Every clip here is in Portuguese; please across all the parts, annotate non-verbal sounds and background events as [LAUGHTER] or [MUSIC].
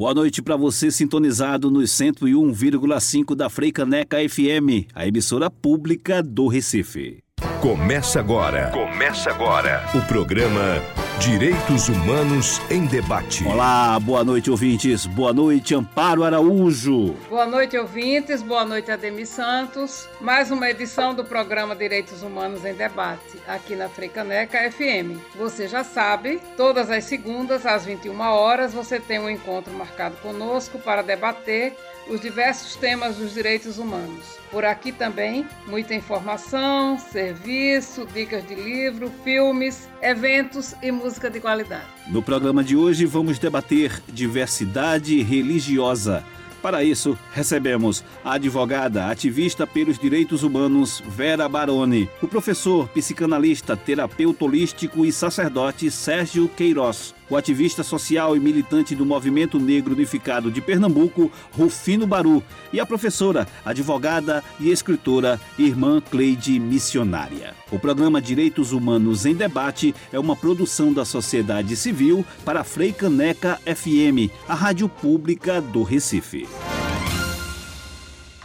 Boa noite para você sintonizado nos 101,5 da Freicaneca FM, a emissora pública do Recife. Começa agora. Começa agora. O programa Direitos Humanos em Debate. Olá, boa noite, ouvintes. Boa noite, Amparo Araújo. Boa noite, ouvintes. Boa noite, Ademir Santos. Mais uma edição do programa Direitos Humanos em Debate, aqui na Freicaneca FM. Você já sabe, todas as segundas, às 21 horas, você tem um encontro marcado conosco para debater os diversos temas dos direitos humanos. Por aqui também, muita informação, serviço, dicas de livro, filmes, eventos e música de qualidade. No programa de hoje vamos debater diversidade religiosa. Para isso, recebemos a advogada ativista pelos direitos humanos Vera Baroni, o professor, psicanalista, terapeuta holístico e sacerdote Sérgio Queiroz, o ativista social e militante do Movimento Negro Unificado de Pernambuco, Rufino Baru, e a professora, advogada e escritora Irmã Cleide Missionária. O programa Direitos Humanos em Debate é uma produção da sociedade civil para a Freicaneca FM, a rádio pública do Recife.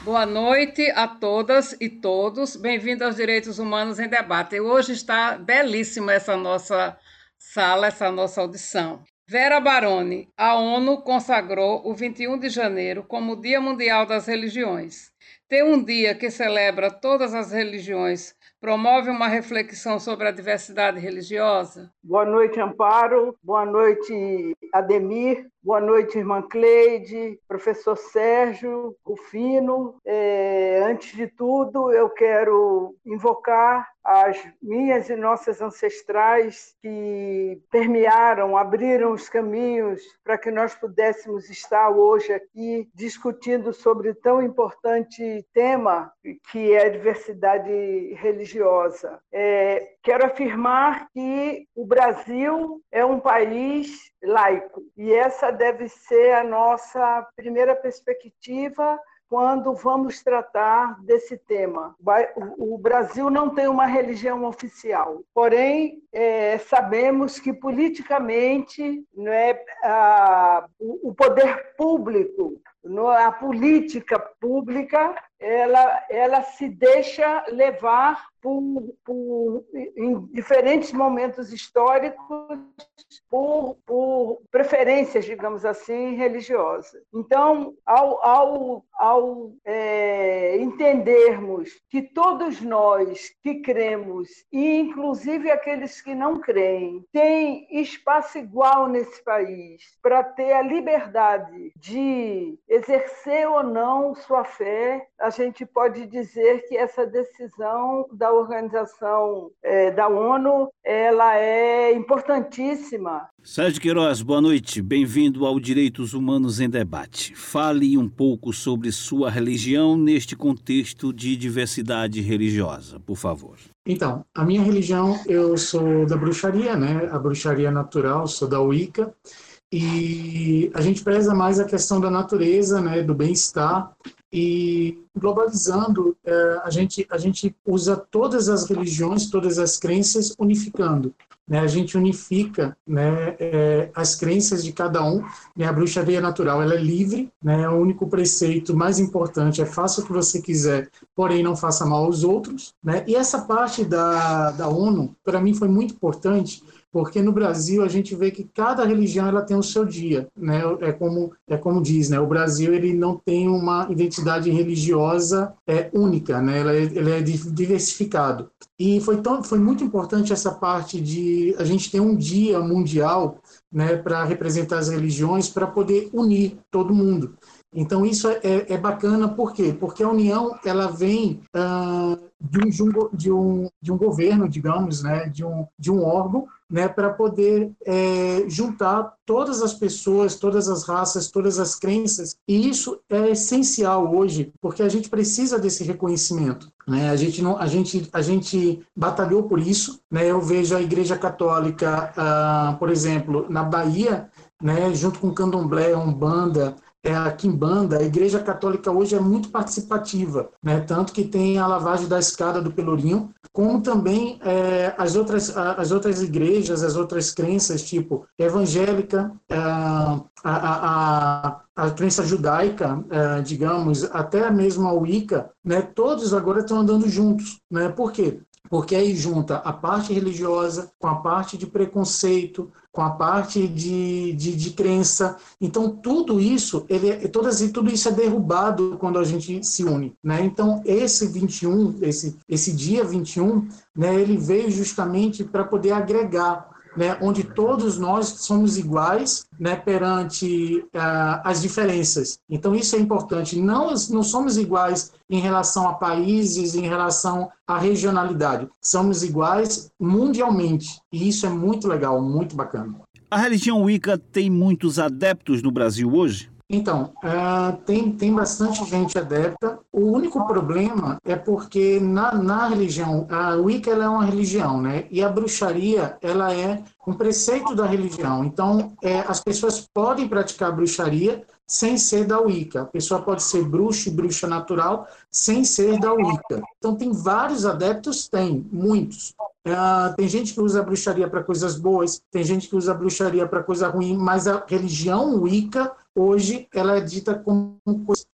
Boa noite a todas e todos. Bem-vindos aos Direitos Humanos em Debate. Hoje está belíssima essa nossa sala essa nossa audição. Vera Baroni, a ONU consagrou o 21 de janeiro como Dia Mundial das Religiões. Ter um dia que celebra todas as religiões promove uma reflexão sobre a diversidade religiosa? Boa noite, Amparo. Boa noite, Ademir. Boa noite, irmã Cleide, professor Sérgio, Rufino. É, antes de tudo, eu quero invocar as minhas e nossas ancestrais que permearam, abriram os caminhos para que nós pudéssemos estar hoje aqui discutindo sobre tão importante tema que é a diversidade religiosa. É, quero afirmar que o Brasil é um país laico e essa deve ser a nossa primeira perspectiva quando vamos tratar desse tema. O Brasil não tem uma religião oficial, porém é, sabemos que politicamente né, a, o poder público, a política pública, ela, ela se deixa levar por, por, em diferentes momentos históricos por, por, preferências, digamos assim, religiosas. Então, ao, ao, ao é, entendermos que todos nós que cremos, e inclusive aqueles que não creem, têm espaço igual nesse país para ter a liberdade de exercer ou não sua fé, a gente pode dizer que essa decisão da organização é, da ONU ela é importantíssima. Sérgio Queiroz, boa noite. Bem-vindo ao Direitos Humanos em Debate. Fale um pouco sobre sua religião neste contexto de diversidade religiosa, por favor. Então, a minha religião, eu sou da bruxaria, né? A bruxaria natural, sou da Wicca. E a gente preza mais a questão da natureza, né, do bem-estar e globalizando, é, a, gente, a gente usa todas as religiões, todas as crenças, unificando. Né? A gente unifica né, é, as crenças de cada um. Né? A bruxaria natural ela é livre, né? o único preceito mais importante é faça o que você quiser, porém não faça mal aos outros. Né? E essa parte da, da ONU, para mim, foi muito importante, porque no Brasil a gente vê que cada religião ela tem o seu dia, né? É como é como diz, né? O Brasil ele não tem uma identidade religiosa é, única, né? Ele é, ele é diversificado. E foi tão foi muito importante essa parte de a gente ter um dia mundial, né? Para representar as religiões, para poder unir todo mundo. Então isso é, é, bacana, por quê? Porque a união ela vem uh, de, um, de, um, de um governo, digamos, né, de, um, de um órgão, né, para poder é, juntar todas as pessoas, todas as raças, todas as crenças. E isso é essencial hoje, porque a gente precisa desse reconhecimento. Né? A gente não, a gente, a gente batalhou por isso. Né? Eu vejo a Igreja Católica, ah, por exemplo, na Bahia, né, junto com Candomblé, Umbanda, é a Quimbanda, a Igreja Católica hoje é muito participativa, né? tanto que tem a lavagem da escada do Pelourinho, como também é, as, outras, as outras igrejas, as outras crenças, tipo evangélica, a, a, a, a crença judaica, é, digamos, até mesmo a Wicca, né? todos agora estão andando juntos. Né? Por quê? porque aí junta a parte religiosa com a parte de preconceito, com a parte de, de, de crença. Então, tudo isso, ele, é, todas, tudo isso é derrubado quando a gente se une. Né? Então, esse 21, esse, esse dia 21, né, ele veio justamente para poder agregar né, onde todos nós somos iguais né, perante uh, as diferenças. Então, isso é importante. Não, não somos iguais em relação a países, em relação à regionalidade. Somos iguais mundialmente. E isso é muito legal, muito bacana. A religião Wicca tem muitos adeptos no Brasil hoje? Então, uh, tem, tem bastante gente adepta. O único problema é porque na, na religião, a Wicca é uma religião, né? E a bruxaria, ela é um preceito da religião. Então, é, as pessoas podem praticar bruxaria sem ser da Wicca. A pessoa pode ser bruxo e bruxa natural sem ser da Wicca. Então, tem vários adeptos? Tem, muitos. Uh, tem gente que usa a bruxaria para coisas boas, tem gente que usa a bruxaria para coisa ruim, mas a religião Wicca hoje ela é dita como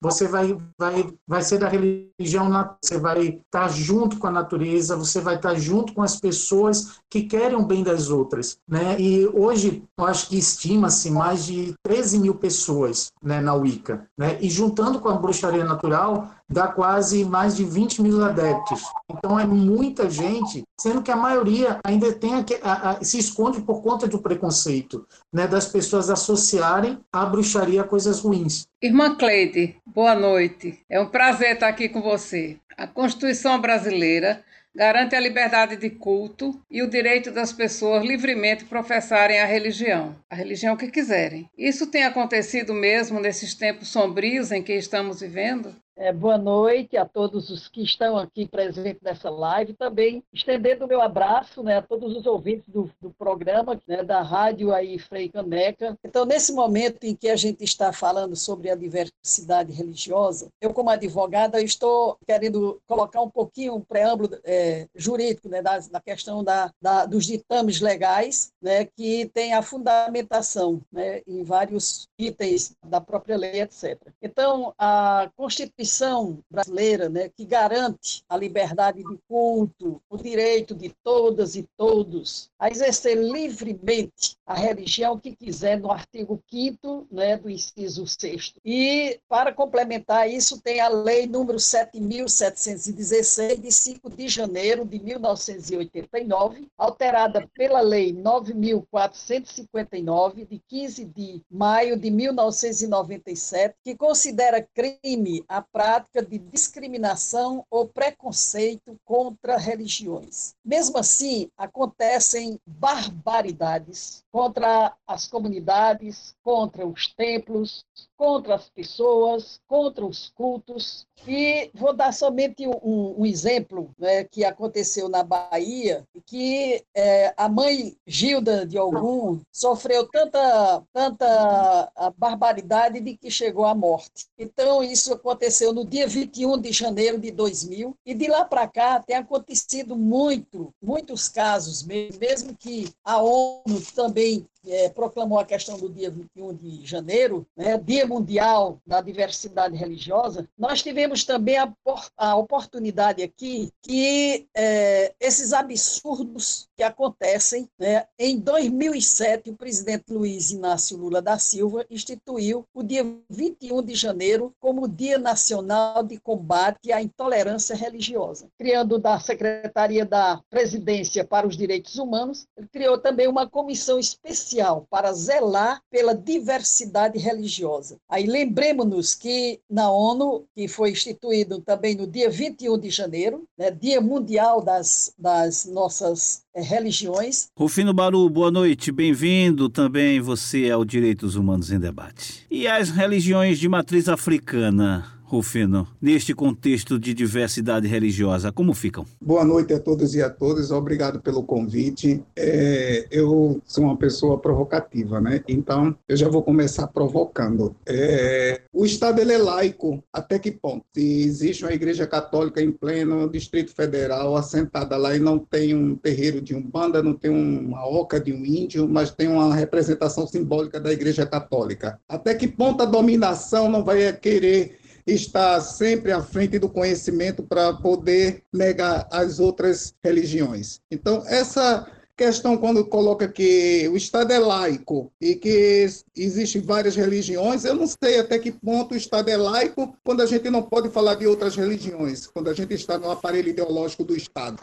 você vai vai vai ser da religião você vai estar junto com a natureza você vai estar junto com as pessoas que querem o bem das outras né? E hoje eu acho que estima-se mais de 13 mil pessoas né na Wicca né? E juntando com a bruxaria natural dá quase mais de 20 mil adeptos. Então é muita gente, sendo que a maioria ainda tem a, a, a, se esconde por conta do preconceito, né, das pessoas associarem a bruxaria a coisas ruins. Irmã Cleide, boa noite. É um prazer estar aqui com você. A Constituição brasileira garante a liberdade de culto e o direito das pessoas livremente professarem a religião, a religião que quiserem. Isso tem acontecido mesmo nesses tempos sombrios em que estamos vivendo? É, boa noite a todos os que estão aqui presentes nessa live. Também estendendo o meu abraço né, a todos os ouvintes do, do programa, né, da rádio aí Frei Caneca. Então, nesse momento em que a gente está falando sobre a diversidade religiosa, eu, como advogada, estou querendo colocar um pouquinho um preâmbulo é, jurídico né, da, da questão da, da, dos ditames legais, né, que tem a fundamentação né, em vários itens da própria lei, etc. Então, a Constituição Constituição brasileira, né, que garante a liberdade de culto, o direito de todas e todos a exercer livremente a religião que quiser, no artigo 5 né, do inciso 6 E, para complementar isso, tem a lei número 7.716, de 5 de janeiro de 1989, alterada pela lei 9.459, de 15 de maio de 1997, que considera crime a prática de discriminação ou preconceito contra religiões. Mesmo assim, acontecem barbaridades contra as comunidades, contra os templos, contra as pessoas, contra os cultos. E vou dar somente um, um exemplo né, que aconteceu na Bahia, que é, a mãe Gilda de Algum sofreu tanta, tanta barbaridade de que chegou à morte. Então, isso aconteceu no dia 21 de janeiro de 2000, e de lá para cá tem acontecido muito, muitos casos, mesmo que a ONU também é, proclamou a questão do dia 21 de janeiro, né, Dia Mundial da Diversidade Religiosa, nós tivemos também a, a oportunidade aqui que é, esses absurdos que acontecem, né, em 2007, o presidente Luiz Inácio Lula da Silva instituiu o dia 21 de janeiro como Dia Nacional de Combate à Intolerância Religiosa, criando da Secretaria da Presidência para os Direitos Humanos, ele criou também uma comissão especial para zelar pela diversidade religiosa. Aí lembremos-nos que na ONU, que foi instituído também no dia 21 de janeiro, né, Dia Mundial das, das nossas é, religiões. Rufino Baru, boa noite, bem-vindo também você ao Direitos Humanos em Debate. E as religiões de matriz africana? Rufino, neste contexto de diversidade religiosa, como ficam? Boa noite a todos e a todas, obrigado pelo convite. É, eu sou uma pessoa provocativa, né? Então, eu já vou começar provocando. É, o Estado ele é laico, até que ponto? Se existe uma igreja católica em pleno Distrito Federal, assentada lá e não tem um terreiro de umbanda, não tem uma oca de um índio, mas tem uma representação simbólica da igreja católica. Até que ponto a dominação não vai querer está sempre à frente do conhecimento para poder negar as outras religiões. Então, essa questão quando coloca que o Estado é laico e que existem várias religiões, eu não sei até que ponto o Estado é laico quando a gente não pode falar de outras religiões, quando a gente está no aparelho ideológico do Estado.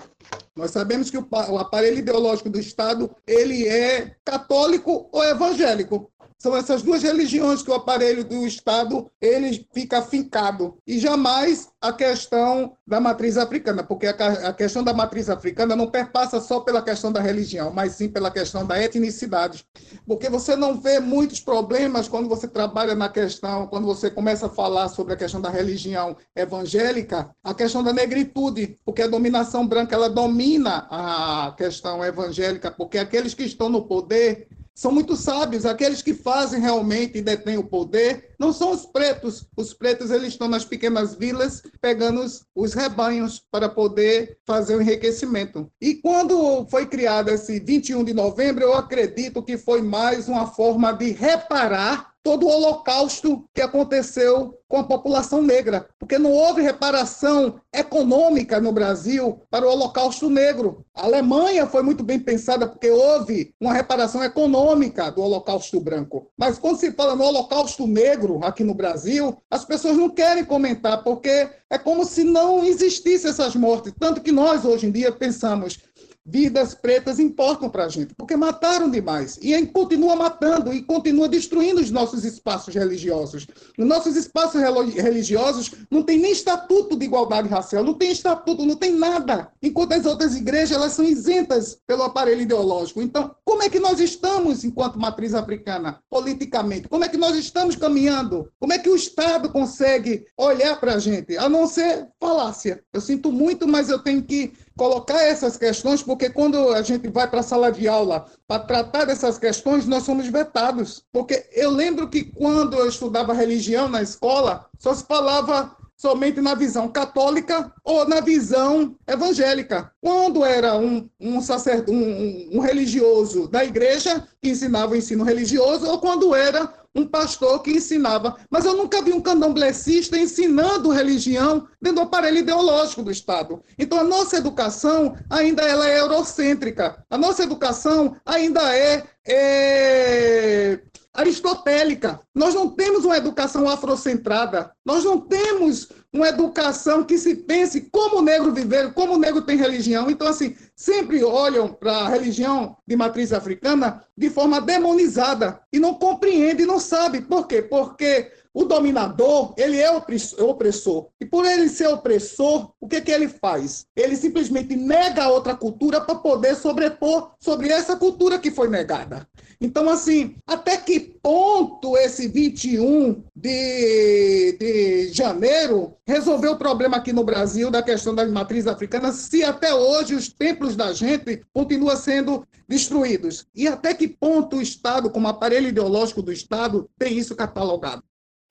Nós sabemos que o, aparelho ideológico do Estado ele é católico ou evangélico. São essas duas religiões que o aparelho do Estado ele fica fincado. E jamais a questão da matriz africana, porque a, a questão da matriz africana não perpassa só pela questão da religião, mas sim pela questão da etnicidade. Porque você não vê muitos problemas quando você trabalha na questão, quando você começa a falar sobre a questão da religião evangélica, a questão da negritude, porque a dominação branca ela domina a questão evangélica, porque aqueles que estão no poder são muito sábios. Aqueles que fazem realmente e detêm o poder não são os pretos. Os pretos eles estão nas pequenas vilas pegando os, os rebanhos para poder fazer o enriquecimento. E quando foi criado esse 21 de novembro, eu acredito que foi mais uma forma de reparar todo o holocausto que aconteceu com a população negra, porque não houve reparação econômica no Brasil para o holocausto negro. A Alemanha foi muito bem pensada porque houve uma reparação econômica do holocausto branco. Mas quando se fala no holocausto negro aqui no Brasil, as pessoas não querem comentar porque é como se não existissem essas mortes, tanto que nós hoje em dia pensamos vidas pretas importam para a gente, porque mataram demais. E continua matando e continua destruindo os nossos espaços religiosos. Os nossos espaços religiosos não tem nem estatuto de igualdade racial, não tem estatuto, não tem nada. Enquanto as outras igrejas elas são isentas pelo aparelho ideológico. Então, como é que nós estamos, enquanto matriz africana, politicamente? Como é que nós estamos caminhando? Como é que o Estado consegue olhar para a gente? A não ser falácia. Eu sinto muito, mas eu tenho que colocar essas questões, porque quando a gente vai para a sala de aula para tratar dessas questões, nós somos vetados. Porque eu lembro que quando eu estudava religião na escola, só se falava somente na visão católica ou na visão evangélica. Quando era um, um, sacerdote, um, um religioso da igreja que ensinava o ensino religioso, ou quando era um pastor que ensinava. Mas eu nunca vi um candomblessista ensinando religião dentro do aparelho ideológico do Estado. Então a nossa educação ainda ela é eurocêntrica. A nossa educação ainda é, é aristotélica. Nós não temos uma educação afrocentrada. Nós não temos uma educação que se pense como o negro viver, como o negro tem religião. Então, assim, sempre olham para a religião de matriz africana de forma demonizada e não compreende, não sabe. Por quê? Porque o dominador, ele é opressor. E por ele ser opressor, o que, que ele faz? Ele simplesmente nega outra cultura para poder sobrepor sobre essa cultura que foi negada. Então, assim, até que ponto esse 21 de, de janeiro resolveu o problema aqui no Brasil da questão das matrizes africanas, se até hoje os templos da gente continuam sendo destruídos? E até que ponto o Estado, como aparelho ideológico do Estado, tem isso catalogado?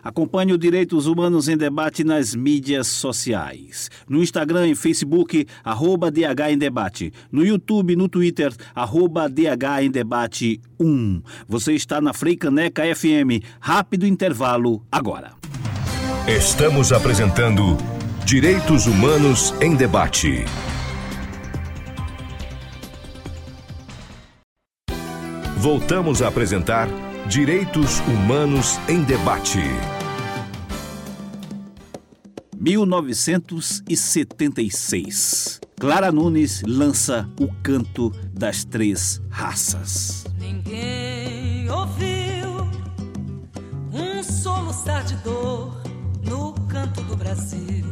Acompanhe o Direitos Humanos em Debate nas mídias sociais. No Instagram e Facebook, arroba DH em Debate. No YouTube e no Twitter, arroba DH em Debate 1. Você está na Freicaneca FM. Rápido intervalo agora. Estamos apresentando Direitos Humanos em Debate. Voltamos a apresentar Direitos Humanos em Debate. 1976. Clara Nunes lança O Canto das Três Raças. Ninguém ouviu um soluçar de dor no canto do Brasil.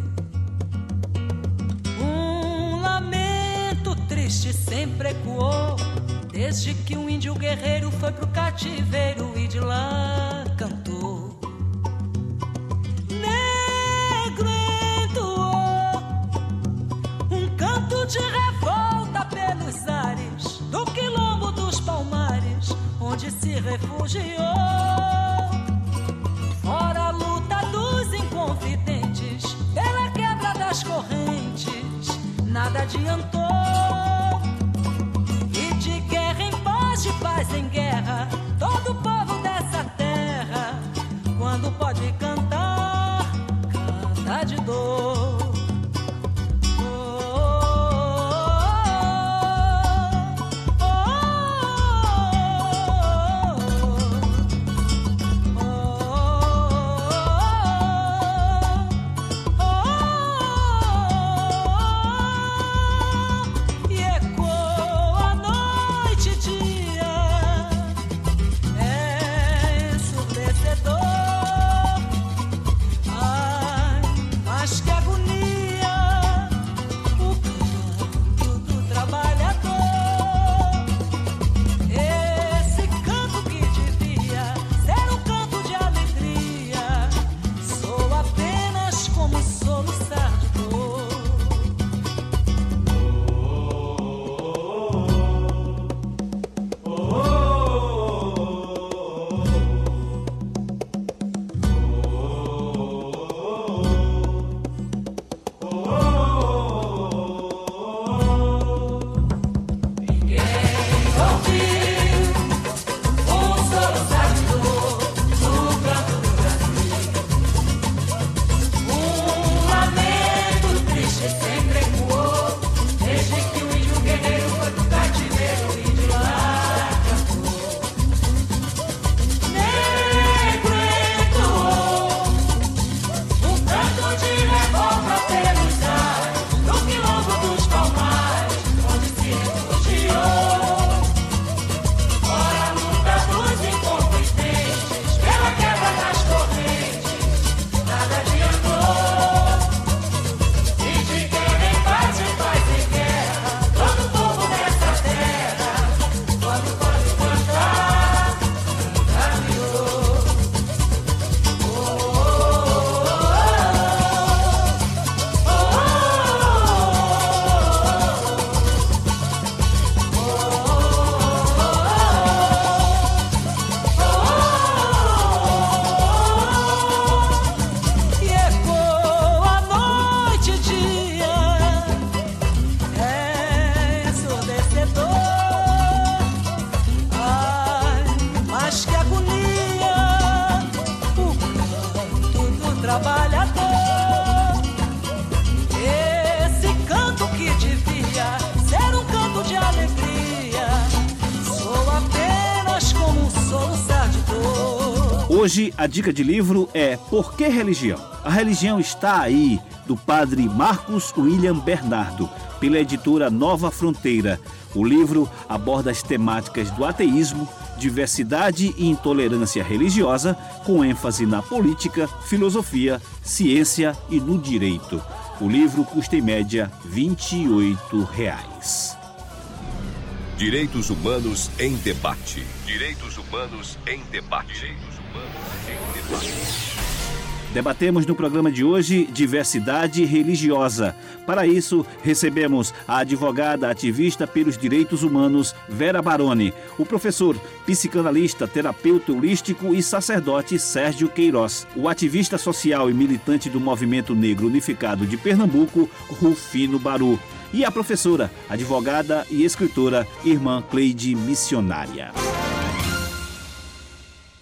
Um lamento triste sempre ecoou desde que um índio guerreiro foi pro cativeiro e de lá refugiou. Fora a luta dos inconfidentes, pela quebra das correntes, nada adiantou. E de guerra em paz, de paz em guerra, todo povo dessa terra, quando pode cantar, canta de dor. Hoje a dica de livro é Por que Religião? A Religião está aí, do padre Marcos William Bernardo, pela editora Nova Fronteira. O livro aborda as temáticas do ateísmo, diversidade e intolerância religiosa, com ênfase na política, filosofia, ciência e no direito. O livro custa em média 28 reais. Direitos Humanos em Debate. Direitos Humanos em Debate. Debatemos no programa de hoje diversidade religiosa. Para isso, recebemos a advogada ativista pelos direitos humanos Vera Baroni, o professor, psicanalista, terapeuta holístico e sacerdote Sérgio Queiroz, o ativista social e militante do Movimento Negro Unificado de Pernambuco, Rufino Baru, e a professora, advogada e escritora Irmã Cleide Missionária.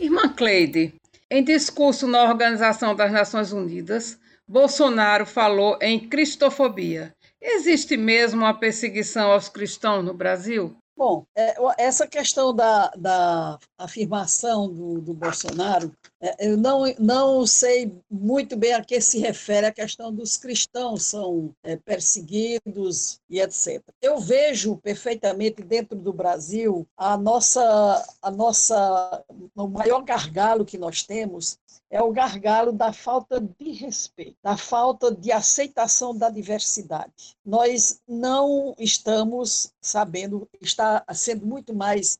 Irmã Cleide, em discurso na Organização das Nações Unidas, Bolsonaro falou em cristofobia. Existe mesmo uma perseguição aos cristãos no Brasil? Bom, é, essa questão da, da afirmação do, do Bolsonaro, é, eu não, não sei muito bem a que se refere a questão dos cristãos são é, perseguidos e etc. Eu vejo perfeitamente dentro do Brasil a nossa, a nossa, o maior gargalo que nós temos é o gargalo da falta de respeito, da falta de aceitação da diversidade. Nós não estamos sabendo, está sendo muito mais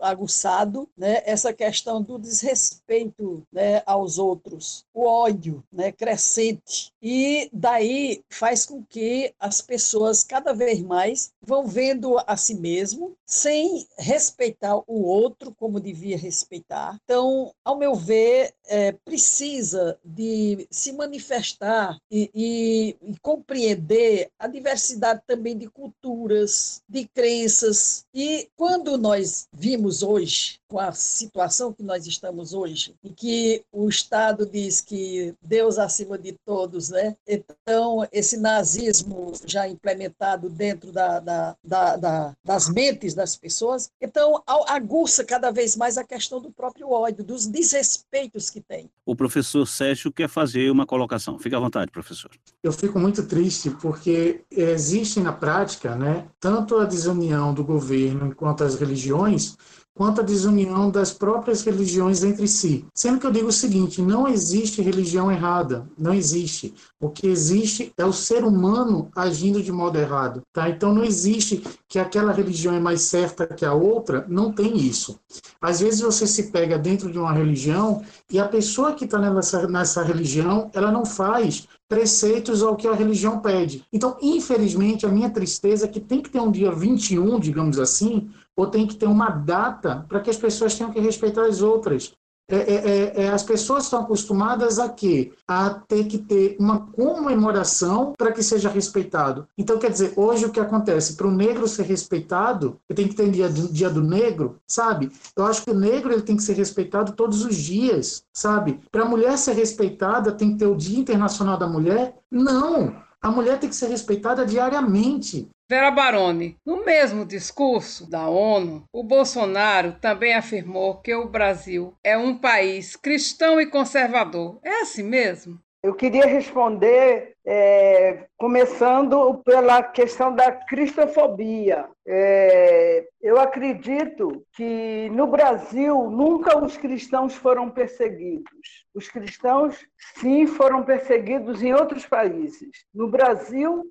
aguçado né, essa questão do desrespeito né, aos outros. o ódio né, crescente. E daí faz com que as pessoas cada vez mais vão vendo a si mesmo sem respeitar o outro como devia respeitar. Então, ao meu ver, é, precisa de se manifestar e, e, e compreender a diversidade também de culturas, de crenças. E quando nós vimos hoje com a situação que nós estamos hoje, em que o Estado diz que Deus acima de todos, né? Então, esse nazismo já implementado dentro da, da, da, da das mentes das pessoas, então aguça cada vez mais a questão do próprio ódio, dos desrespeitos que tem. O professor Sérgio quer fazer uma colocação. Fique à vontade, professor. Eu fico muito triste porque existe na prática, né, tanto a desunião do governo quanto as religiões, quanto à desunião das próprias religiões entre si. Sendo que eu digo o seguinte: não existe religião errada, não existe. O que existe é o ser humano agindo de modo errado. Tá? Então não existe que aquela religião é mais certa que a outra, não tem isso. Às vezes você se pega dentro de uma religião e a pessoa que está nessa, nessa religião, ela não faz preceitos ao que a religião pede. Então, infelizmente, a minha tristeza é que tem que ter um dia 21, digamos assim, ou tem que ter uma data para que as pessoas tenham que respeitar as outras. É, é, é, é, as pessoas estão acostumadas a quê? A ter que ter uma comemoração para que seja respeitado. Então, quer dizer, hoje o que acontece? Para o negro ser respeitado, tem que ter dia do, dia do negro, sabe? Eu acho que o negro ele tem que ser respeitado todos os dias, sabe? Para a mulher ser respeitada, tem que ter o Dia Internacional da Mulher? Não! A mulher tem que ser respeitada diariamente. Vera Baroni, no mesmo discurso da ONU, o Bolsonaro também afirmou que o Brasil é um país cristão e conservador. É assim mesmo? Eu queria responder é, começando pela questão da cristofobia. É, eu acredito que no Brasil nunca os cristãos foram perseguidos. Os cristãos, sim, foram perseguidos em outros países. No Brasil,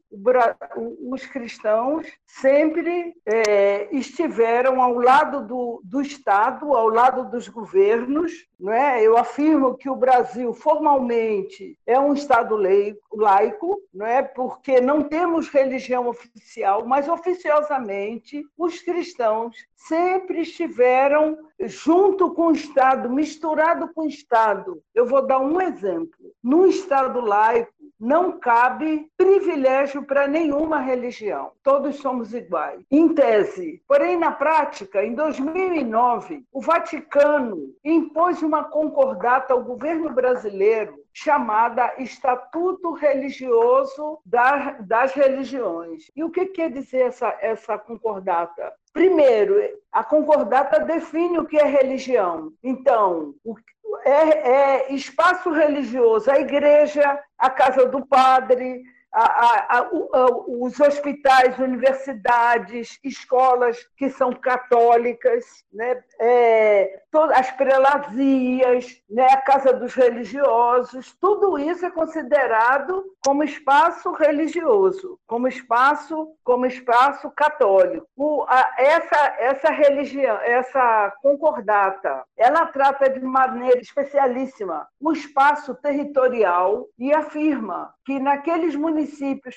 os cristãos sempre é, estiveram ao lado do, do Estado, ao lado dos governos. Não é? Eu afirmo que o Brasil, formalmente, é um Estado laico, não é? porque não temos religião oficial, mas oficiosamente os cristãos sempre estiveram junto com o Estado, misturado com o Estado. Eu vou dar um exemplo. No Estado laico, não cabe privilégio para nenhuma religião. Todos somos iguais. Em tese. Porém, na prática, em 2009, o Vaticano impôs uma concordata ao governo brasileiro chamada Estatuto Religioso das Religiões. E o que quer dizer essa, essa concordata? Primeiro, a concordata define o que é religião. Então, o, é, é espaço religioso, a igreja, a casa do padre, a, a, os hospitais, universidades, escolas que são católicas, né? É, todas as prelazias, né? a casa dos religiosos, tudo isso é considerado como espaço religioso, como espaço, como espaço católico. O, a, essa, essa religião, essa concordata, ela trata de maneira especialíssima o espaço territorial e afirma que naqueles municípios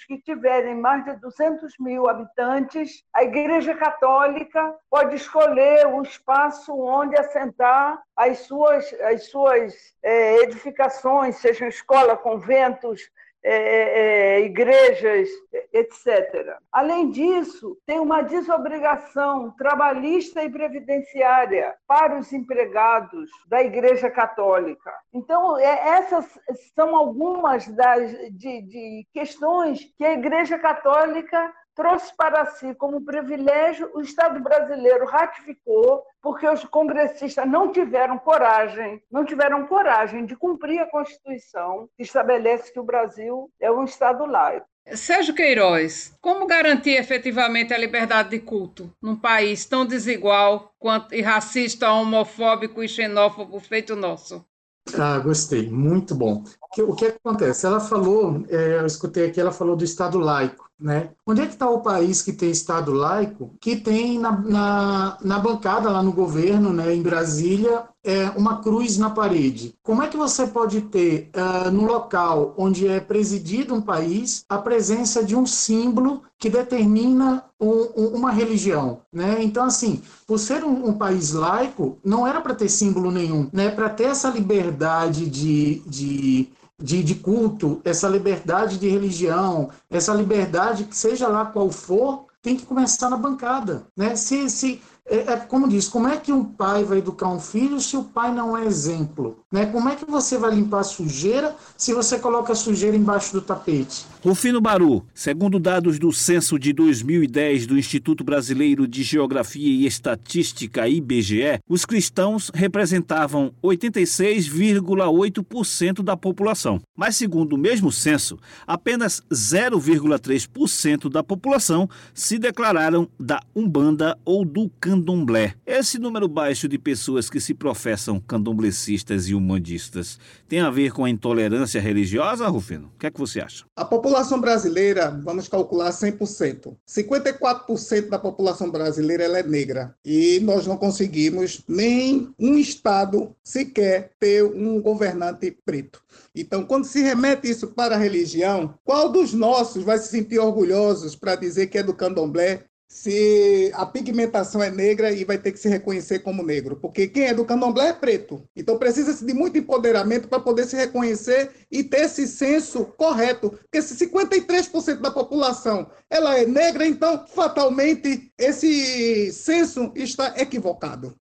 que tiverem mais de 200 mil habitantes, a Igreja Católica pode escolher o espaço onde assentar as suas, as suas é, edificações, sejam escola, conventos, é, é, é, igrejas, etc. Além disso, tem uma desobrigação trabalhista e previdenciária para os empregados da Igreja Católica. Então, é, essas são algumas das de, de questões que a Igreja Católica trouxe para si como privilégio, o Estado brasileiro ratificou, porque os congressistas não tiveram coragem, não tiveram coragem de cumprir a Constituição que estabelece que o Brasil é um Estado laico. Sérgio Queiroz, como garantir efetivamente a liberdade de culto num país tão desigual quanto e racista, homofóbico e xenófobo feito nosso? Ah, gostei, muito bom. que, o que acontece? Ela falou, é, eu escutei aqui, ela falou do Estado laico. Né? Onde é que está o país que tem Estado laico, que tem na, na, na bancada lá no governo, né, em Brasília, é, uma cruz na parede? Como é que você pode ter, uh, no local onde é presidido um país, a presença de um símbolo que determina um, um, uma religião? Né? Então, assim, por ser um, um país laico, não era para ter símbolo nenhum, né? para ter essa liberdade de, de de, de culto, essa liberdade de religião, essa liberdade que seja lá qual for, tem que começar na bancada. Né? Se, se, é, é, como diz, como é que um pai vai educar um filho se o pai não é exemplo? Né? Como é que você vai limpar sujeira se você coloca a sujeira embaixo do tapete? Rufino Baru, segundo dados do censo de 2010 do Instituto Brasileiro de Geografia e Estatística, IBGE, os cristãos representavam 86,8% da população. Mas, segundo o mesmo censo, apenas 0,3% da população se declararam da Umbanda ou do Candomblé. Esse número baixo de pessoas que se professam candomblecistas e umandistas tem a ver com a intolerância religiosa, Rufino? O que é que você acha? A população brasileira, vamos calcular 100%. 54% da população brasileira é negra. E nós não conseguimos nem um estado sequer ter um governante preto. Então, quando se remete isso para a religião, qual dos nossos vai se sentir orgulhosos para dizer que é do candomblé, se a pigmentação é negra e vai ter que se reconhecer como negro, porque quem é do candomblé é preto. Então precisa-se de muito empoderamento para poder se reconhecer e ter esse senso correto, porque se 53% da população ela é negra, então fatalmente esse senso está equivocado.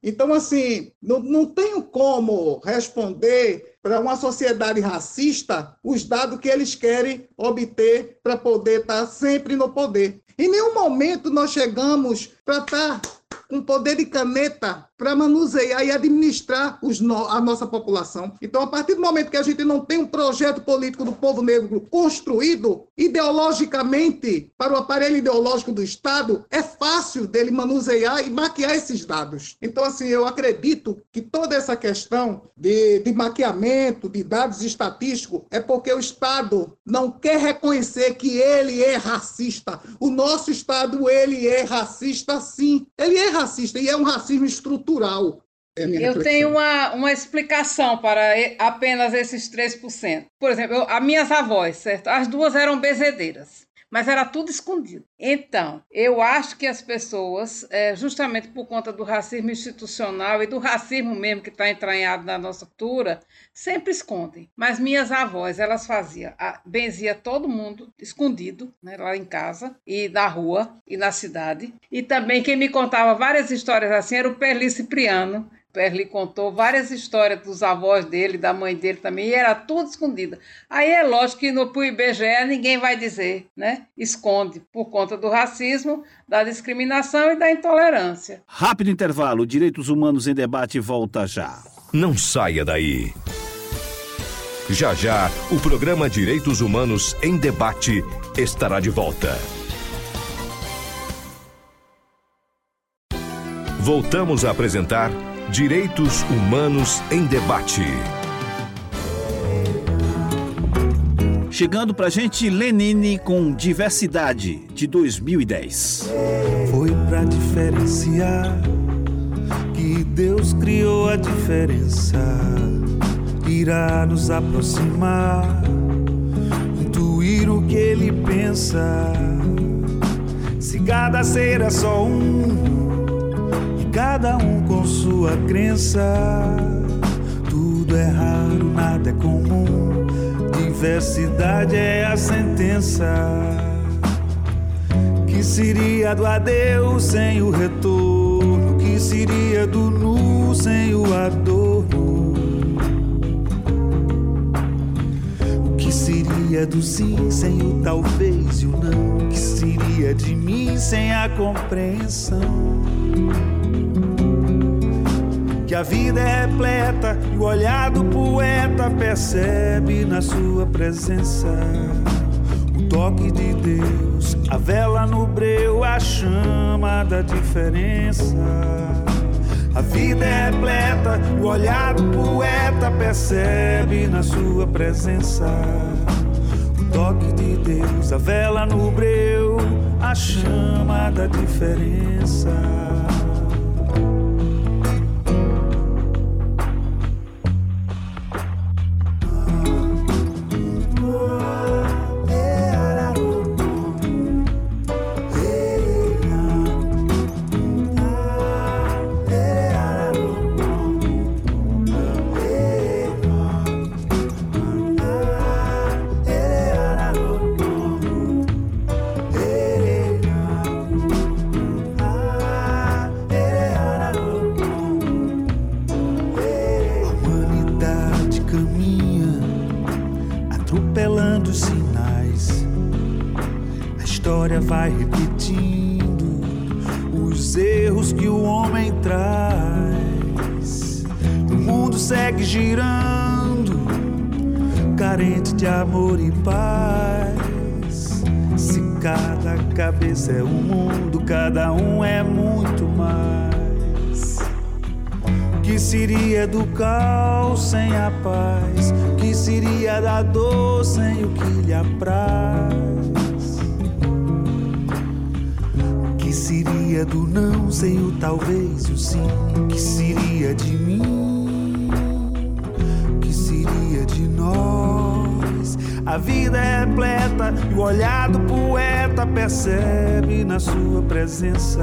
Então assim, não, não tenho como responder para uma sociedade racista os dados que eles querem obter para poder estar sempre no poder. Em nenhum momento nós chegamos para estar com poder de caneta para manusear e administrar no, a nossa população. Então, a partir do momento que a gente não tem um projeto político do povo negro construído ideologicamente para o aparelho ideológico do Estado, é fácil dele manusear e maquiar esses dados. Então, assim, eu acredito que toda essa questão de, de maquiamento, de dados estatísticos, é porque o Estado não quer reconhecer que ele é racista. O nosso Estado, ele é racista, sim. Ele é racista e é um racismo estrutural. É eu tenho uma, uma explicação para apenas esses 3%. Por exemplo, eu, as minhas avós, certo? As duas eram bezedeiras mas era tudo escondido. Então, eu acho que as pessoas, é, justamente por conta do racismo institucional e do racismo mesmo que está entranhado na nossa cultura, sempre escondem. Mas minhas avós, elas faziam, a, benzia todo mundo escondido, né, lá em casa, e na rua, e na cidade. E também quem me contava várias histórias assim era o Perli Cipriano, Perli contou várias histórias dos avós dele, da mãe dele também, e era tudo escondida. Aí é lógico que no IBGE ninguém vai dizer, né? Esconde por conta do racismo, da discriminação e da intolerância. Rápido intervalo, Direitos Humanos em Debate volta já. Não saia daí. Já já, o programa Direitos Humanos em Debate estará de volta. Voltamos a apresentar Direitos Humanos em Debate. Chegando pra gente, Lenine com Diversidade, de 2010. Foi pra diferenciar que Deus criou a diferença. Irá nos aproximar, intuir o que ele pensa. Se cada ser é só um cada um com sua crença. Tudo é raro, nada é comum. Diversidade é a sentença. Que seria do adeus sem o retorno? Que seria do nu sem o adorno? O que seria do sim sem o talvez e o não? O que seria de mim sem a compreensão? Que a vida é repleta e o olhar do poeta percebe na sua presença o toque de Deus, a vela no breu, a chama da diferença. A vida é repleta, o olhar do poeta percebe na sua presença o toque de Deus, a vela no breu, a chama da diferença. Vai amor e paz. Se cada cabeça é um mundo, cada um é muito mais. Que seria do caos sem a paz? Que seria da dor sem o que lhe apraz? seria do não sem o talvez o sim? Que seria de mim? A vida é repleta e o olhar do poeta percebe na sua presença.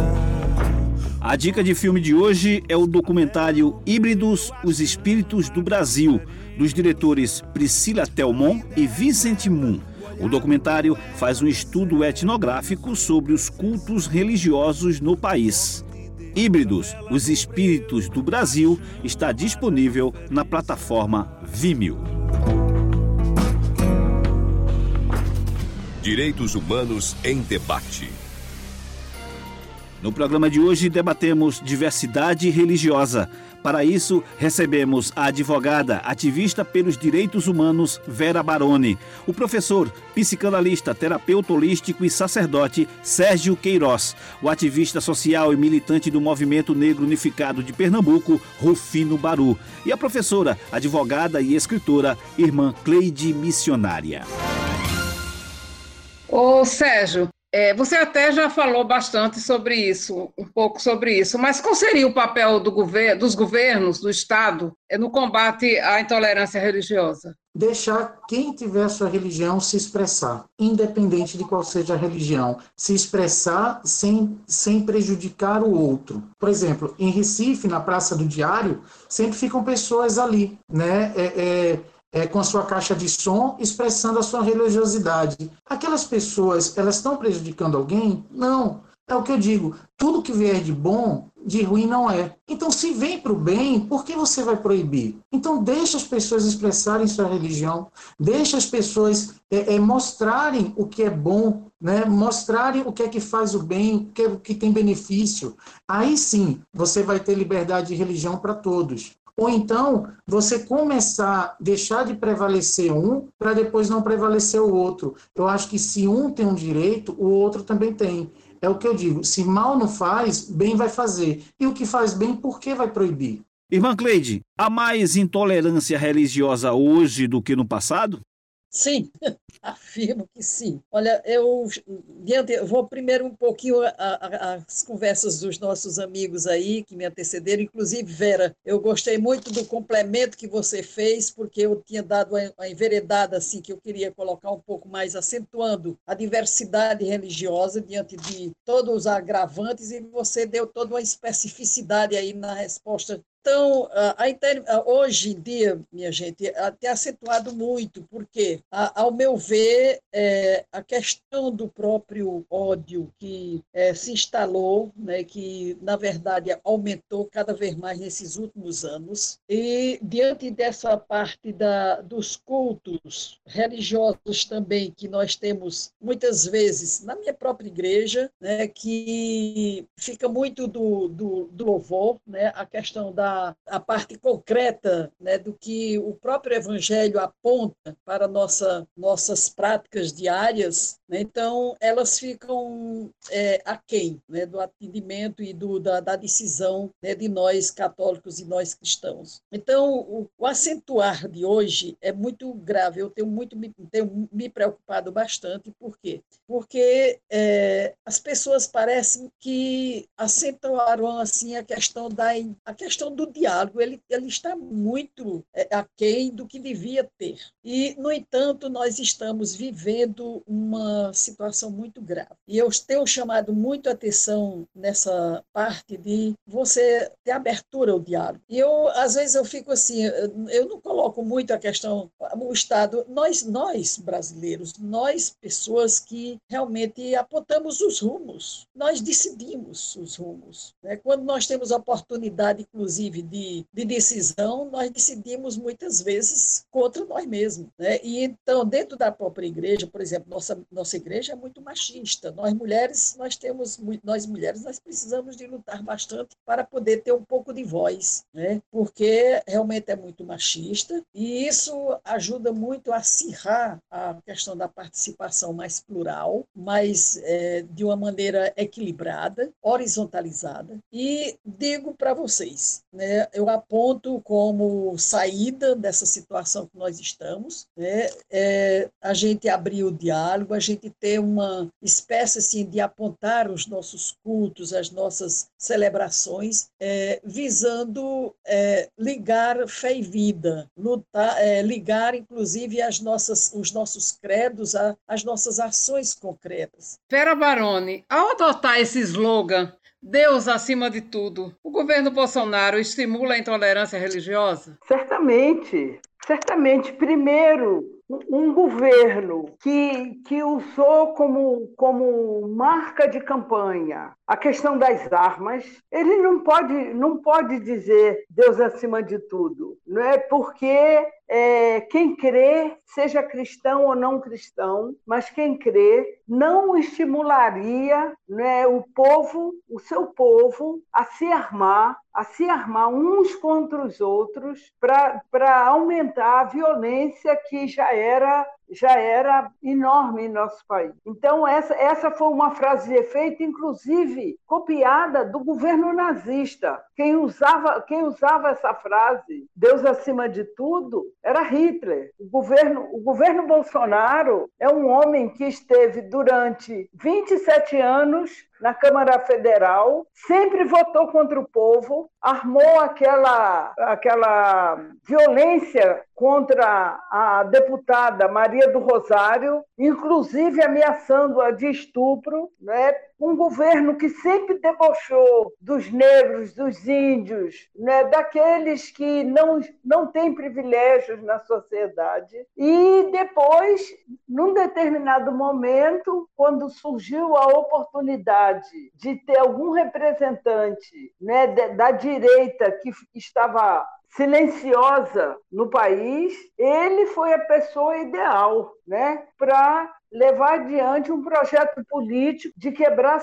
A dica de filme de hoje é o documentário Híbridos, os Espíritos do Brasil, dos diretores Priscila Telmon e Vincent Moon. O documentário faz um estudo etnográfico sobre os cultos religiosos no país. Híbridos, os espíritos do Brasil, está disponível na plataforma Vimeo. Direitos Humanos em Debate. No programa de hoje debatemos diversidade religiosa. Para isso, recebemos a advogada, ativista pelos direitos humanos Vera Baroni, o professor, psicanalista, terapeuta holístico e sacerdote Sérgio Queiroz, o ativista social e militante do Movimento Negro Unificado de Pernambuco, Rufino Baru, e a professora, advogada e escritora, irmã Cleide Missionária. Ô Sérgio, é, você até já falou bastante sobre isso, um pouco sobre isso, mas qual seria o papel do gover dos governos, do Estado, é, no combate à intolerância religiosa? Deixar quem tiver sua religião se expressar, independente de qual seja a religião, se expressar sem, sem prejudicar o outro. Por exemplo, em Recife, na Praça do Diário, sempre ficam pessoas ali, né? É, é, é, com a sua caixa de som, expressando a sua religiosidade. Aquelas pessoas, elas estão prejudicando alguém? Não. É o que eu digo, tudo que vier de bom, de ruim não é. Então, se vem para o bem, por que você vai proibir? Então, deixa as pessoas expressarem sua religião, deixa as pessoas é, é, mostrarem o que é bom, né? mostrarem o que é que faz o bem, o que, é, o que tem benefício. Aí sim, você vai ter liberdade de religião para todos. Ou então, você começar a deixar de prevalecer um para depois não prevalecer o outro. Eu acho que se um tem um direito, o outro também tem. É o que eu digo: se mal não faz, bem vai fazer. E o que faz bem, por que vai proibir? Irmã Cleide, há mais intolerância religiosa hoje do que no passado? Sim, afirmo que sim. Olha, eu, eu vou primeiro um pouquinho as conversas dos nossos amigos aí que me antecederam, inclusive Vera, eu gostei muito do complemento que você fez, porque eu tinha dado uma enveredada assim que eu queria colocar um pouco mais acentuando a diversidade religiosa diante de todos os agravantes e você deu toda uma especificidade aí na resposta então, a hoje em dia, minha gente, tem acentuado muito, porque, ao meu ver, é, a questão do próprio ódio que é, se instalou, né, que, na verdade, aumentou cada vez mais nesses últimos anos, e diante dessa parte da, dos cultos religiosos também, que nós temos muitas vezes na minha própria igreja, né, que fica muito do, do, do louvor, né, a questão da a, parte concreta né, do que o próprio Evangelho aponta para nossa, nossas práticas diárias, né, então elas ficam é, aquém né, do atendimento e do, da, da decisão né, de nós católicos e nós cristãos. Então, o, o, acentuar de hoje é muito grave, eu tenho muito me, tenho me preocupado bastante, por quê? Porque é, as pessoas parecem que acentuaram assim a questão da a questão do diálogo, ele, ele está muito é, aquém do que devia ter. E, no entanto, nós estamos vivendo uma situação muito grave. E eu tenho chamado muito atenção nessa parte de você ter abertura ao diálogo. E eu, às vezes, eu fico assim, eu não coloco muito a questão, o Estado, nós, nós brasileiros, nós, pessoas que realmente apontamos os rumos, nós decidimos os rumos. Né? Quando nós temos a oportunidade, inclusive, de, de decisão, nós decidimos muitas vezes contra nós mesmos. Né? E então, dentro da própria igreja, por exemplo, nossa, nossa igreja é muito machista. Nós mulheres, nós temos, nós mulheres, nós precisamos de lutar bastante para poder ter um pouco de voz, né? porque realmente é muito machista e isso ajuda muito a acirrar a questão da participação mais plural, mais é, de uma maneira equilibrada, horizontalizada. E digo para vocês, né, eu aponto como saída dessa situação que nós estamos, né, é, a gente abrir o diálogo, a gente ter uma espécie assim, de apontar os nossos cultos, as nossas celebrações, é, visando é, ligar fé e vida, lutar, é, ligar inclusive as nossas, os nossos credos às nossas ações concretas. Vera Baroni, ao adotar esse slogan, Deus acima de tudo. O governo Bolsonaro estimula a intolerância religiosa? Certamente, certamente. Primeiro, um governo que, que usou como, como marca de campanha a questão das armas, ele não pode, não pode dizer Deus acima de tudo, não é? Porque é, quem crê, seja cristão ou não cristão, mas quem crê não estimularia né, o povo, o seu povo, a se armar, a se armar uns contra os outros para aumentar a violência que já era já era enorme em nosso país. Então, essa, essa foi uma frase de efeito, inclusive copiada do governo nazista. Quem usava, quem usava essa frase, Deus acima de tudo, era Hitler. O governo, o governo Bolsonaro é um homem que esteve durante 27 anos na Câmara Federal, sempre votou contra o povo, armou aquela, aquela violência contra a deputada Maria do Rosário, inclusive ameaçando-a de estupro, né? Um governo que sempre debochou dos negros, dos índios, né, daqueles que não, não têm privilégios na sociedade. E depois, num determinado momento, quando surgiu a oportunidade de ter algum representante né, da direita que estava silenciosa no país, ele foi a pessoa ideal né, para levar adiante um projeto político de quebrar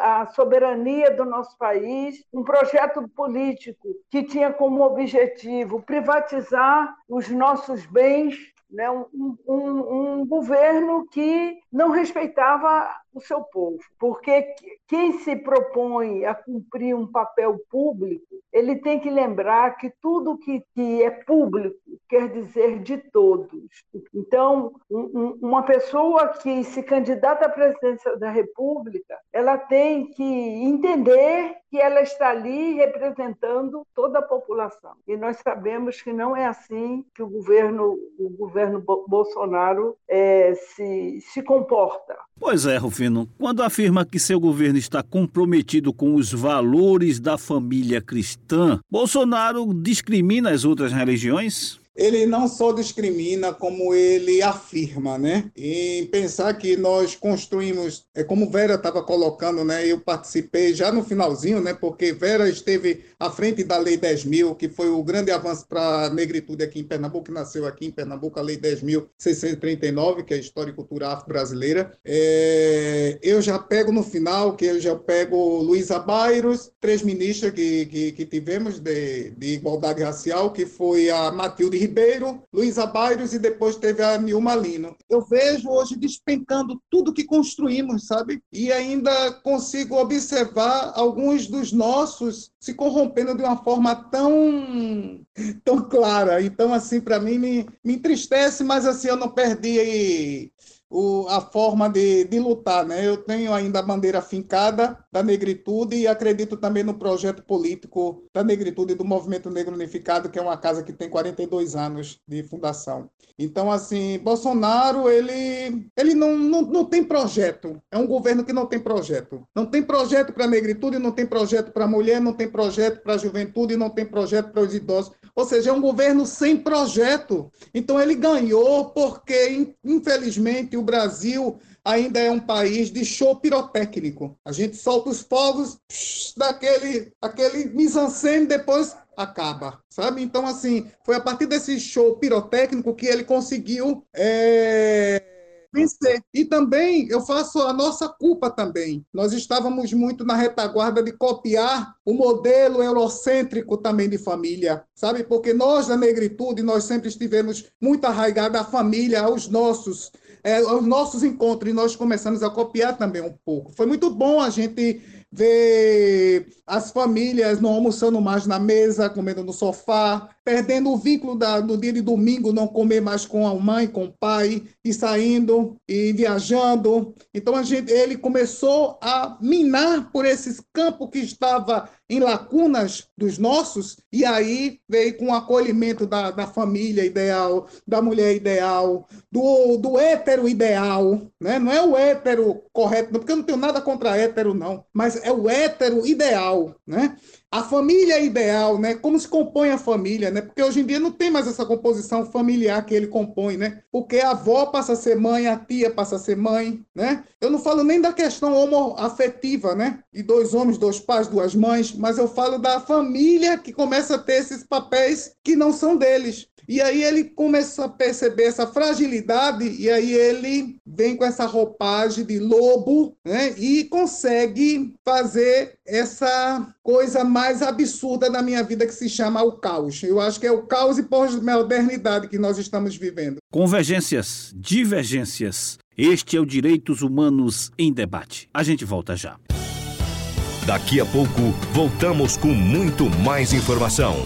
a soberania do nosso país, um projeto político que tinha como objetivo privatizar os nossos bens né, um, um, um, governo que não respeitava o seu povo, porque quem se propõe a cumprir um papel público, ele tem que lembrar que tudo que, que é público quer dizer de todos. Então, um, uma pessoa que se candidata à presidência da República, ela tem que entender que ela está ali representando toda a população. E nós sabemos que não é assim que o governo, o governo Bolsonaro é, se, se comporta. Pois é, Rufino. Quando afirma que seu governo está comprometido com os valores da família cristã, Bolsonaro discrimina as outras religiões? Ele não só discrimina, como ele afirma, né? E pensar que nós construímos, é como Vera estava colocando, né? Eu participei já no finalzinho, né? Porque Vera esteve à frente da Lei 10 mil, que foi o grande avanço para a negritude aqui em Pernambuco, que nasceu aqui em Pernambuco, a Lei 10.639, que é a História e Cultura Afro-Brasileira. É, eu já pego no final, que eu já pego Luísa Bairros, três ministras que, que, que tivemos de, de igualdade racial, que foi a Matilde Ribeiro, Luísa Bairros e depois teve a Nilma Lino. Eu vejo hoje despencando tudo que construímos, sabe? E ainda consigo observar alguns dos nossos se corrompendo de uma forma tão [LAUGHS] tão clara. Então, assim, para mim me, me entristece, mas assim, eu não perdi o, a forma de, de lutar. Né? Eu tenho ainda a bandeira fincada da negritude e acredito também no projeto político da negritude do Movimento Negro Unificado, que é uma casa que tem 42 anos de fundação. Então, assim, Bolsonaro, ele, ele não, não, não tem projeto. É um governo que não tem projeto. Não tem projeto para a negritude, não tem projeto para a mulher, não tem projeto para a juventude, não tem projeto para os idosos. Ou seja, é um governo sem projeto. Então, ele ganhou porque, infelizmente, o Brasil ainda é um país de show pirotécnico. A gente solta os fogos psh, daquele aquele mise-en-scène, depois acaba, sabe? Então, assim, foi a partir desse show pirotécnico que ele conseguiu é, vencer. E também eu faço a nossa culpa também. Nós estávamos muito na retaguarda de copiar o modelo eurocêntrico também de família, sabe? Porque nós da negritude, nós sempre estivemos muito arraigados à família, aos nossos é, aos nossos encontros, e nós começamos a copiar também um pouco. Foi muito bom a gente ver as famílias não almoçando mais na mesa, comendo no sofá, perdendo o vínculo da, do dia de domingo, não comer mais com a mãe, com o pai, e saindo e viajando. Então a gente, ele começou a minar por esses campos que estava em lacunas dos nossos, e aí veio com o acolhimento da, da família ideal, da mulher ideal, do, do hétero ideal, né? não é o hétero correto, porque eu não tenho nada contra hétero, não, mas é o hétero ideal, né? A família ideal, né? Como se compõe a família, né? Porque hoje em dia não tem mais essa composição familiar que ele compõe, né? Porque a avó passa a ser mãe, a tia passa a ser mãe, né? Eu não falo nem da questão homoafetiva, né? De dois homens, dois pais, duas mães, mas eu falo da família que começa a ter esses papéis que não são deles. E aí ele começa a perceber essa fragilidade e aí ele vem com essa roupagem de lobo, né? E consegue fazer essa coisa mais absurda na minha vida que se chama o caos. Eu acho que é o caos e pós-modernidade que nós estamos vivendo. Convergências, divergências. Este é o Direitos Humanos em Debate. A gente volta já. Daqui a pouco, voltamos com muito mais informação.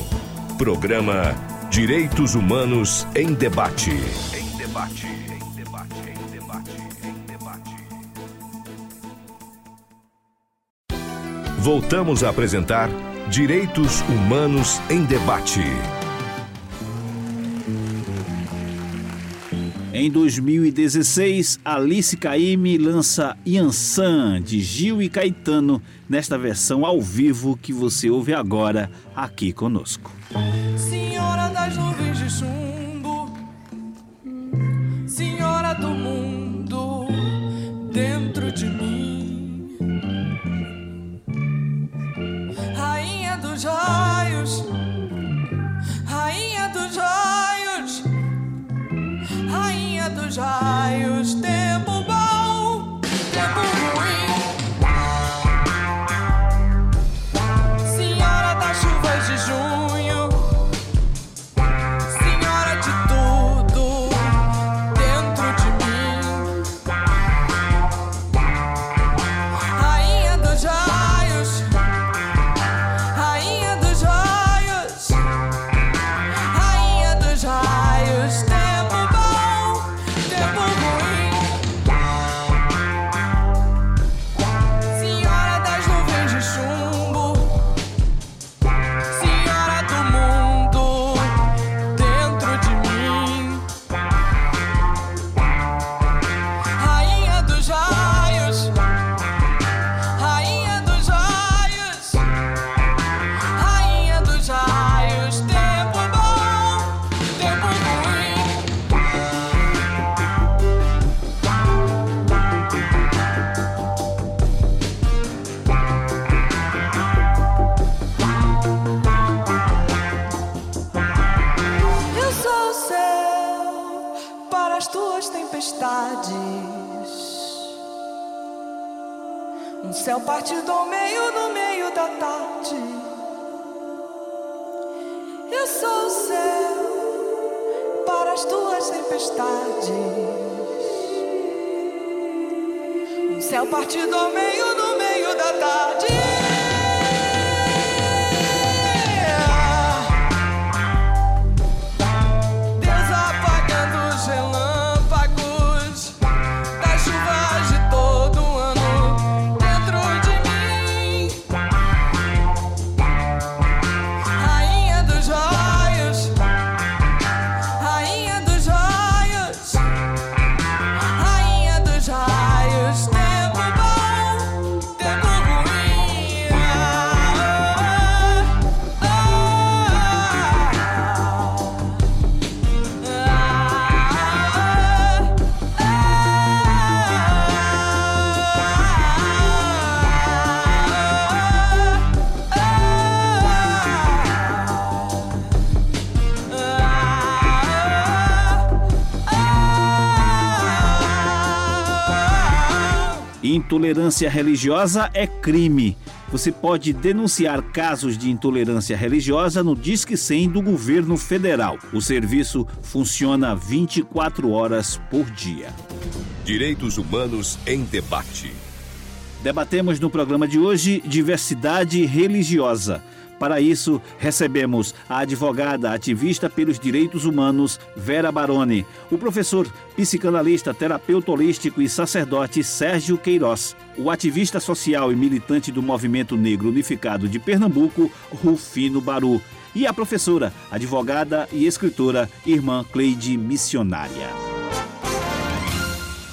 Programa Direitos Humanos em Debate. Em debate, em debate, Voltamos a apresentar Direitos Humanos em Debate. Em 2016, Alice Caymmi lança Yansan, de Gil e Caetano, nesta versão ao vivo que você ouve agora aqui conosco. Senhora das nuvens de chumbo, I used to céu partido ao meio no meio da tarde. Eu sou o céu para as tuas tempestades. Um céu partido ao meio no meio da tarde. Intolerância religiosa é crime. Você pode denunciar casos de intolerância religiosa no Disque 100 do governo federal. O serviço funciona 24 horas por dia. Direitos Humanos em Debate. Debatemos no programa de hoje diversidade religiosa. Para isso, recebemos a advogada ativista pelos direitos humanos Vera Baroni, o professor psicanalista, terapeuta holístico e sacerdote Sérgio Queiroz, o ativista social e militante do Movimento Negro Unificado de Pernambuco, Rufino Baru, e a professora, advogada e escritora Irmã Cleide Missionária.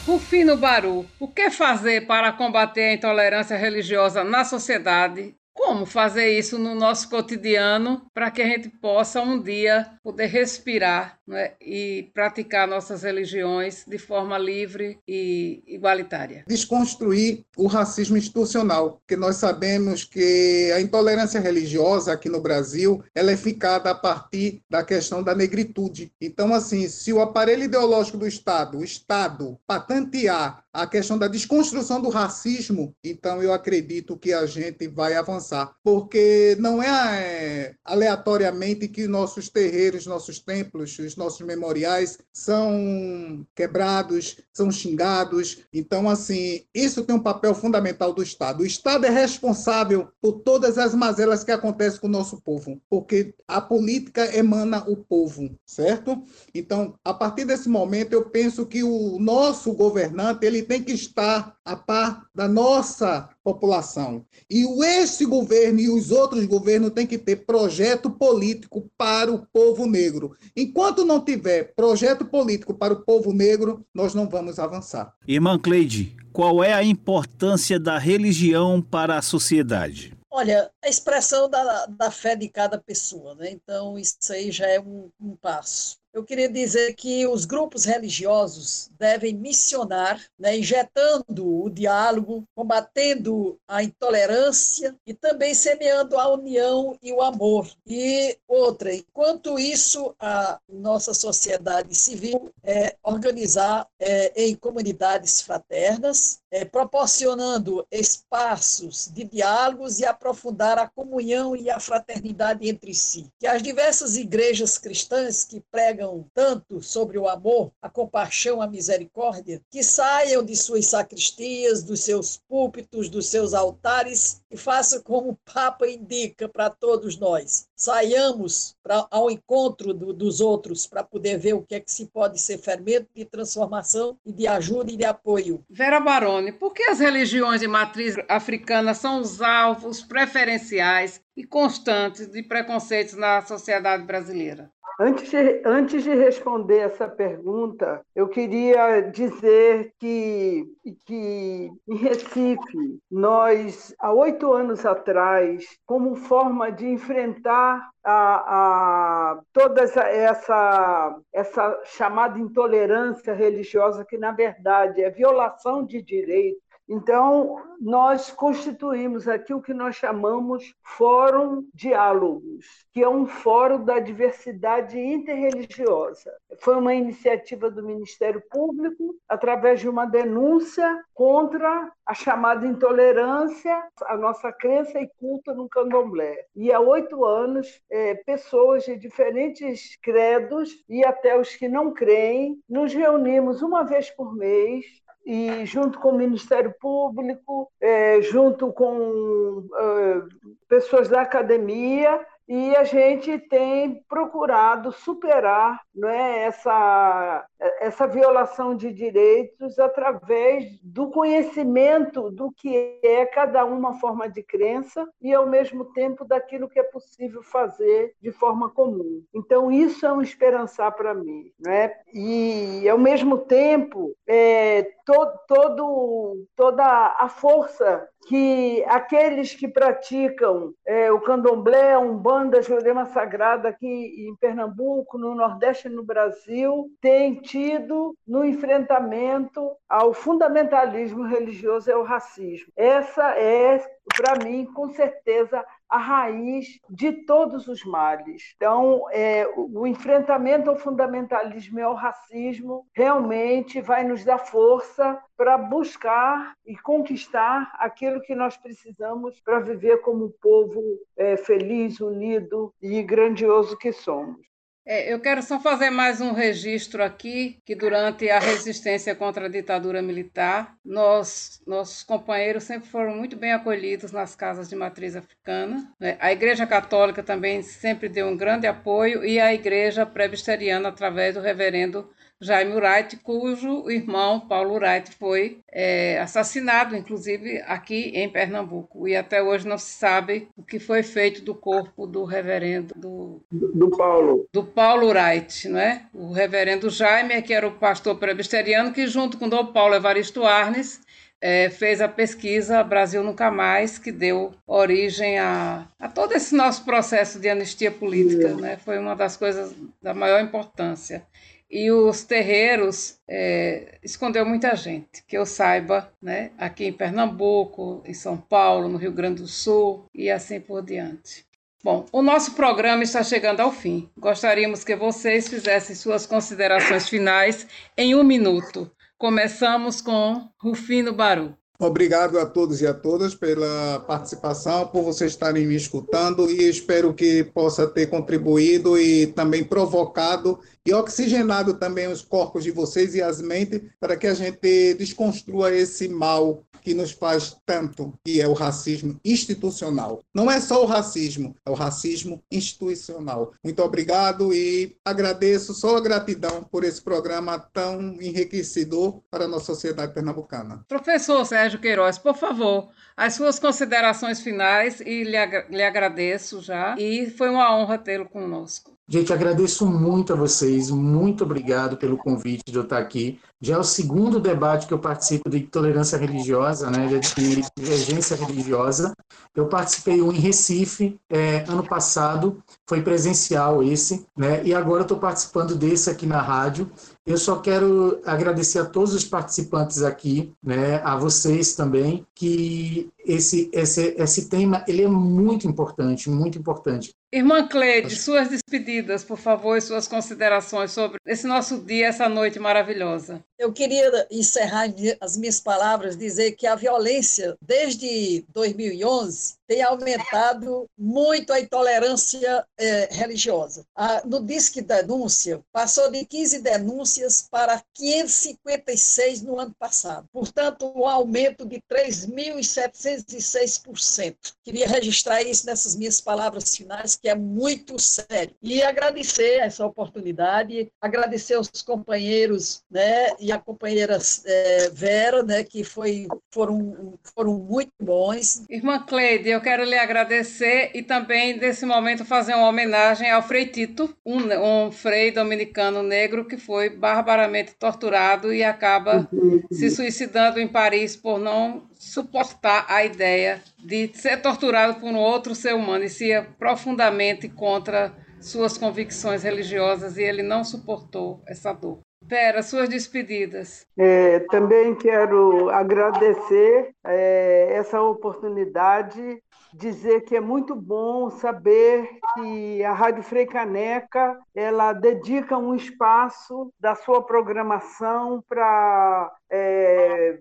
Rufino Baru, o que fazer para combater a intolerância religiosa na sociedade como fazer isso no nosso cotidiano para que a gente possa um dia poder respirar né, e praticar nossas religiões de forma livre e igualitária. Desconstruir o racismo institucional, porque nós sabemos que a intolerância religiosa aqui no Brasil ela é ficada a partir da questão da negritude. Então, assim, se o aparelho ideológico do Estado, o Estado, patentear a questão da desconstrução do racismo, então eu acredito que a gente vai avançar, porque não é, é aleatoriamente que nossos terreiros, nossos templos, os nossos memoriais são quebrados, são xingados. Então, assim, isso tem um papel fundamental do Estado. O Estado é responsável por todas as mazelas que acontecem com o nosso povo, porque a política emana o povo, certo? Então, a partir desse momento, eu penso que o nosso governante ele tem que estar a par da nossa população. E esse governo e os outros governos têm que ter projeto político para o povo negro. Enquanto não tiver projeto político para o povo negro, nós não vamos avançar. Irmã Cleide, qual é a importância da religião para a sociedade? Olha, a expressão da, da fé de cada pessoa, né? Então, isso aí já é um, um passo eu queria dizer que os grupos religiosos devem missionar, né, injetando o diálogo, combatendo a intolerância e também semeando a união e o amor. E outra, enquanto isso, a nossa sociedade civil é organizar é, em comunidades fraternas, é, proporcionando espaços de diálogos e aprofundar a comunhão e a fraternidade entre si. Que as diversas igrejas cristãs que pregam tanto sobre o amor, a compaixão, a misericórdia, que saiam de suas sacristias, dos seus púlpitos, dos seus altares e façam como o Papa indica para todos nós. Saiamos pra, ao encontro do, dos outros para poder ver o que é que se pode ser fermento de transformação e de ajuda e de apoio. Vera Baroni, por que as religiões de matriz africana são os alvos preferenciais e constantes de preconceitos na sociedade brasileira? Antes de, antes de responder essa pergunta, eu queria dizer que, que em Recife, nós, há oito anos atrás, como forma de enfrentar a, a, toda essa, essa, essa chamada intolerância religiosa, que na verdade é violação de direitos, Então, nós constituímos aqui o que nós chamamos Fórum Diálogos, que é um fórum da diversidade interreligiosa. Foi uma iniciativa do Ministério Público, através de uma denúncia contra a chamada intolerância, a nossa crença e culto no candomblé. E há oito anos, é, pessoas de diferentes credos e até os que não creem, nos reunimos uma vez por mês e junto com o Ministério Público, é, junto com é, pessoas da academia, e a gente tem procurado superar não é, essa, essa violação de direitos através do conhecimento do que é cada uma forma de crença e, ao mesmo tempo, daquilo que é possível fazer de forma comum. Então, isso é um esperançar para mim. Não é? E, ao mesmo tempo, é, to, todo, toda a força que aqueles que praticam é, o candomblé, a umbanda, a jurema sagrada aqui em Pernambuco, no Nordeste e no Brasil, têm tido no enfrentamento ao fundamentalismo religioso e ao racismo. Essa é, para mim, com certeza, a raiz de todos os males. Então, é, o enfrentamento ao fundamentalismo e ao racismo realmente vai nos dar força para buscar e conquistar aquilo que nós precisamos para viver como um povo é, feliz, unido e grandioso que somos. É, eu quero só fazer mais um registro aqui, que durante a resistência contra a ditadura militar, nós, nossos companheiros sempre foram muito bem acolhidos nas casas de matriz africana. Né? A Igreja Católica também sempre deu um grande apoio e a Igreja Presbiteriana, através do reverendo Jaime Wright, cujo irmão Paulo Wright foi é, assassinado, inclusive aqui em Pernambuco. E até hoje não se sabe o que foi feito do corpo do reverendo do, do Paulo. Do Paulo Wright, não é? O reverendo Jaime, que era o pastor presbiteriano, que junto com Dom Paulo Evaristo Arnes é, fez a pesquisa Brasil Nunca Mais, que deu origem a, a todo esse nosso processo de anistia política. Né? Foi uma das coisas da maior importância e os terreiros é, escondeu muita gente, que eu saiba, né? aqui em Pernambuco, em São Paulo, no Rio Grande do Sul e assim por diante. Bom, o nosso programa está chegando ao fim. Gostaríamos que vocês fizessem suas considerações finais em um minuto. Começamos com Rufino Baru. Obrigado a todos e a todas pela participação, por vocês estarem me escutando e espero que possa ter contribuído e também provocado e oxigenado também os corpos de vocês e as mentes para que a gente desconstrua esse mal que nos faz tanto, que é o racismo institucional. Não é só o racismo, é o racismo institucional. Muito obrigado e agradeço só a gratidão por esse programa tão enriquecedor para a nossa sociedade pernambucana. Professor Sérgio Queiroz, por favor, as suas considerações finais e lhe, lhe agradeço já. E foi uma honra tê-lo conosco. Gente, agradeço muito a vocês, muito obrigado pelo convite de eu estar aqui. Já é o segundo debate que eu participo de tolerância religiosa, né, de divergência religiosa. Eu participei um em Recife é, ano passado, foi presencial esse, né, e agora estou participando desse aqui na rádio. Eu só quero agradecer a todos os participantes aqui, né, a vocês também, que esse, esse, esse tema ele é muito importante, muito importante. Irmã Cleide, suas despedidas, por favor, e suas considerações sobre esse nosso dia, essa noite maravilhosa. Eu queria encerrar as minhas palavras, dizer que a violência, desde 2011, tem aumentado muito a intolerância é, religiosa. no Disque Denúncia, passou de 15 denúncias para 556 no ano passado. Portanto, um aumento de 3.706%. Queria registrar isso nessas minhas palavras finais, que é muito sério. E agradecer essa oportunidade, agradecer aos companheiros né, e a companheira é, Vera, né, que foi, foram, foram muito bons. Irmã Cleide, eu quero lhe agradecer e também, nesse momento, fazer uma homenagem ao Frei Tito, um, um frei dominicano negro que foi barbaramente torturado e acaba se suicidando em Paris por não suportar a ideia de ser torturado por um outro ser humano e se profundamente contra suas convicções religiosas e ele não suportou essa dor. Vera, suas despedidas. É, também quero agradecer é, essa oportunidade dizer que é muito bom saber que a Rádio Freicaneca ela dedica um espaço da sua programação para é,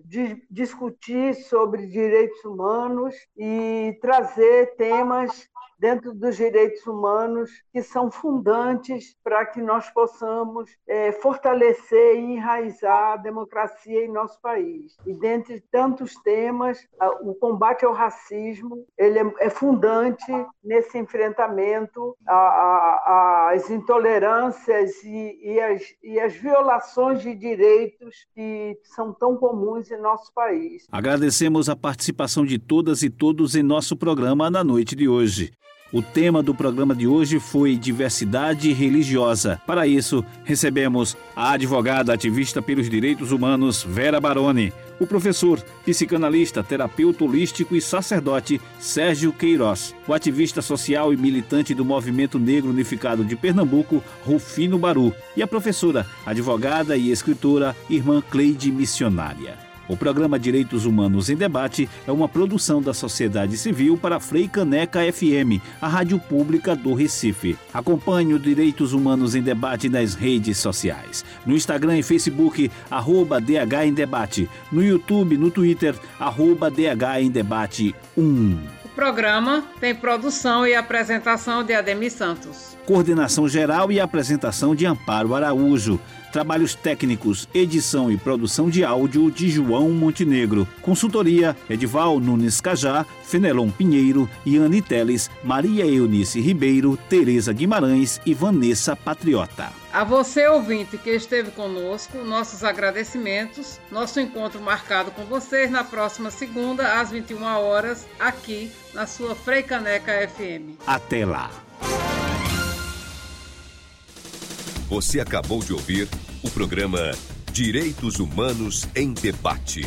discutir sobre direitos humanos e trazer temas dentro dos direitos humanos que são fundantes para que nós possamos é, fortalecer e enraizar a democracia em nosso país. E dentre tantos temas, o combate ao racismo ele é, é fundante nesse enfrentamento às intolerâncias e, e, as, e as violações de direitos que são tão comuns em nosso país. Agradecemos a participação de todas e todos em nosso programa na noite de hoje. O tema do programa de hoje foi diversidade religiosa. Para isso, recebemos a advogada ativista pelos direitos humanos Vera Baroni, o professor, psicanalista, terapeuta holístico e sacerdote Sérgio Queiroz, o ativista social e militante do Movimento Negro Unificado de Pernambuco, Rufino Baru, e a professora, advogada e escritora Irmã Cleide Missionária. O programa Direitos Humanos em Debate é uma produção da sociedade civil para Frei Caneca FM, a rádio pública do Recife. Acompanhe o Direitos Humanos em Debate nas redes sociais. No Instagram e Facebook, arroba DH em Debate. No YouTube, no Twitter, arroba DH em Debate 1. O programa tem produção e apresentação de Ademir Santos. Coordenação geral e apresentação de Amparo Araújo. Trabalhos técnicos, edição e produção de áudio de João Montenegro. Consultoria Edival Nunes Cajá, Fenelon Pinheiro, Iane Teles, Maria Eunice Ribeiro, Tereza Guimarães e Vanessa Patriota. A você, ouvinte, que esteve conosco, nossos agradecimentos. Nosso encontro marcado com vocês na próxima segunda, às 21 horas, aqui na sua Freicaneca FM. Até lá! Você acabou de ouvir o programa Direitos Humanos em Debate